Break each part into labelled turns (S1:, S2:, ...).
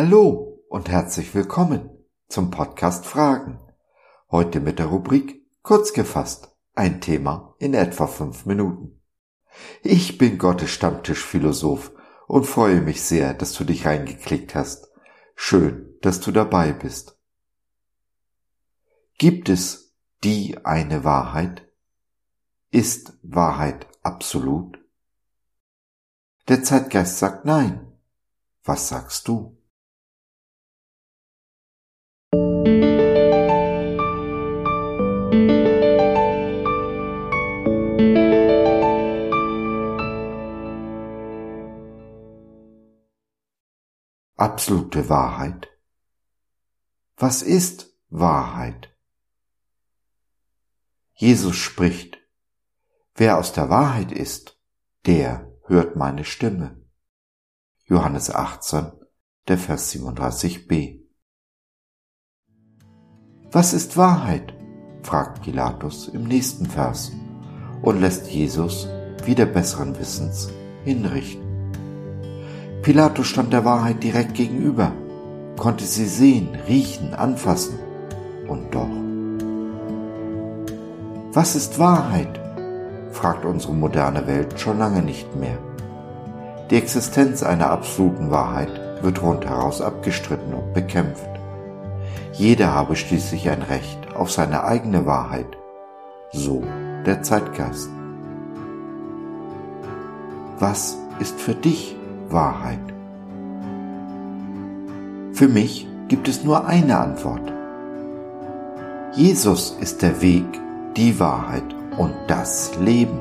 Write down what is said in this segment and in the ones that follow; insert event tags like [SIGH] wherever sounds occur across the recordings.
S1: Hallo und herzlich willkommen zum Podcast Fragen. Heute mit der Rubrik Kurz gefasst, ein Thema in etwa fünf Minuten. Ich bin Gottes Stammtischphilosoph und freue mich sehr, dass du dich reingeklickt hast. Schön, dass du dabei bist. Gibt es die eine Wahrheit? Ist Wahrheit absolut? Der Zeitgeist sagt nein. Was sagst du? Absolute Wahrheit? Was ist Wahrheit? Jesus spricht, wer aus der Wahrheit ist, der hört meine Stimme. Johannes 18, der Vers 37b. Was ist Wahrheit? fragt Pilatus im nächsten Vers und lässt Jesus wieder besseren Wissens hinrichten. Pilatus stand der Wahrheit direkt gegenüber, konnte sie sehen, riechen, anfassen. Und doch. Was ist Wahrheit? fragt unsere moderne Welt schon lange nicht mehr. Die Existenz einer absoluten Wahrheit wird rundheraus abgestritten und bekämpft. Jeder habe schließlich ein Recht auf seine eigene Wahrheit. So der Zeitgeist. Was ist für dich Wahrheit? Für mich gibt es nur eine Antwort. Jesus ist der Weg, die Wahrheit und das Leben.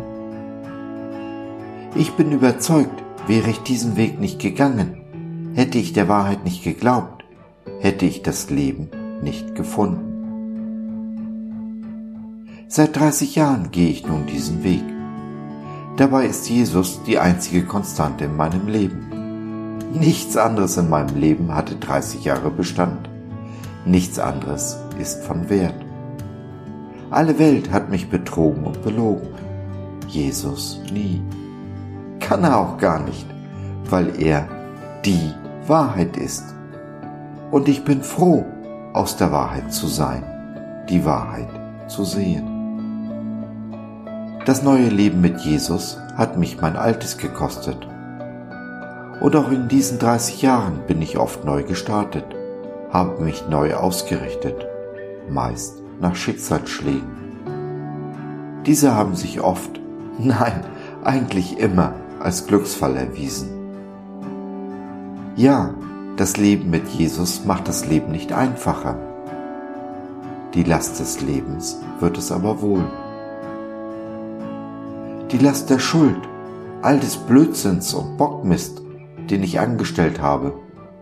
S1: Ich bin überzeugt, wäre ich diesen Weg nicht gegangen, hätte ich der Wahrheit nicht geglaubt, hätte ich das Leben nicht gefunden. Seit 30 Jahren gehe ich nun diesen Weg. Dabei ist Jesus die einzige Konstante in meinem Leben. Nichts anderes in meinem Leben hatte 30 Jahre Bestand. Nichts anderes ist von Wert. Alle Welt hat mich betrogen und belogen. Jesus nie. Kann er auch gar nicht, weil er die Wahrheit ist. Und ich bin froh, aus der Wahrheit zu sein, die Wahrheit zu sehen. Das neue Leben mit Jesus hat mich mein altes gekostet. Und auch in diesen 30 Jahren bin ich oft neu gestartet, habe mich neu ausgerichtet, meist nach Schicksalsschlägen. Diese haben sich oft, [LAUGHS] nein, eigentlich immer als Glücksfall erwiesen. Ja, das Leben mit Jesus macht das Leben nicht einfacher. Die Last des Lebens wird es aber wohl die Last der Schuld, all des Blödsinns und Bockmist, den ich angestellt habe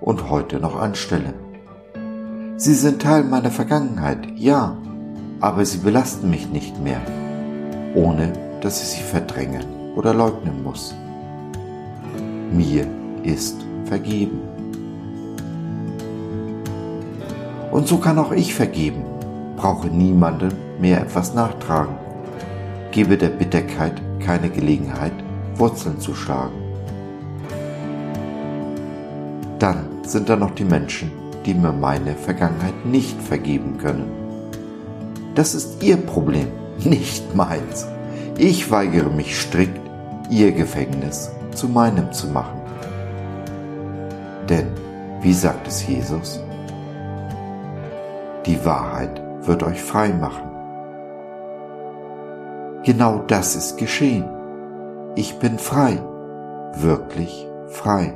S1: und heute noch anstelle. Sie sind Teil meiner Vergangenheit, ja, aber sie belasten mich nicht mehr, ohne dass ich sie verdrängen oder leugnen muss. Mir ist vergeben. Und so kann auch ich vergeben, brauche niemandem mehr etwas nachtragen, gebe der Bitterkeit keine Gelegenheit, Wurzeln zu schlagen. Dann sind da noch die Menschen, die mir meine Vergangenheit nicht vergeben können. Das ist ihr Problem, [LAUGHS] nicht meins. Ich weigere mich strikt, ihr Gefängnis zu meinem zu machen. Denn, wie sagt es Jesus, die Wahrheit wird euch frei machen. Genau das ist geschehen. Ich bin frei, wirklich frei.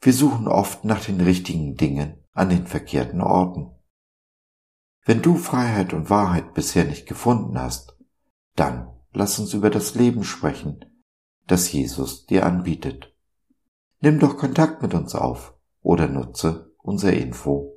S1: Wir suchen oft nach den richtigen Dingen an den verkehrten Orten. Wenn du Freiheit und Wahrheit bisher nicht gefunden hast, dann lass uns über das Leben sprechen, das Jesus dir anbietet. Nimm doch Kontakt mit uns auf oder nutze unser Info-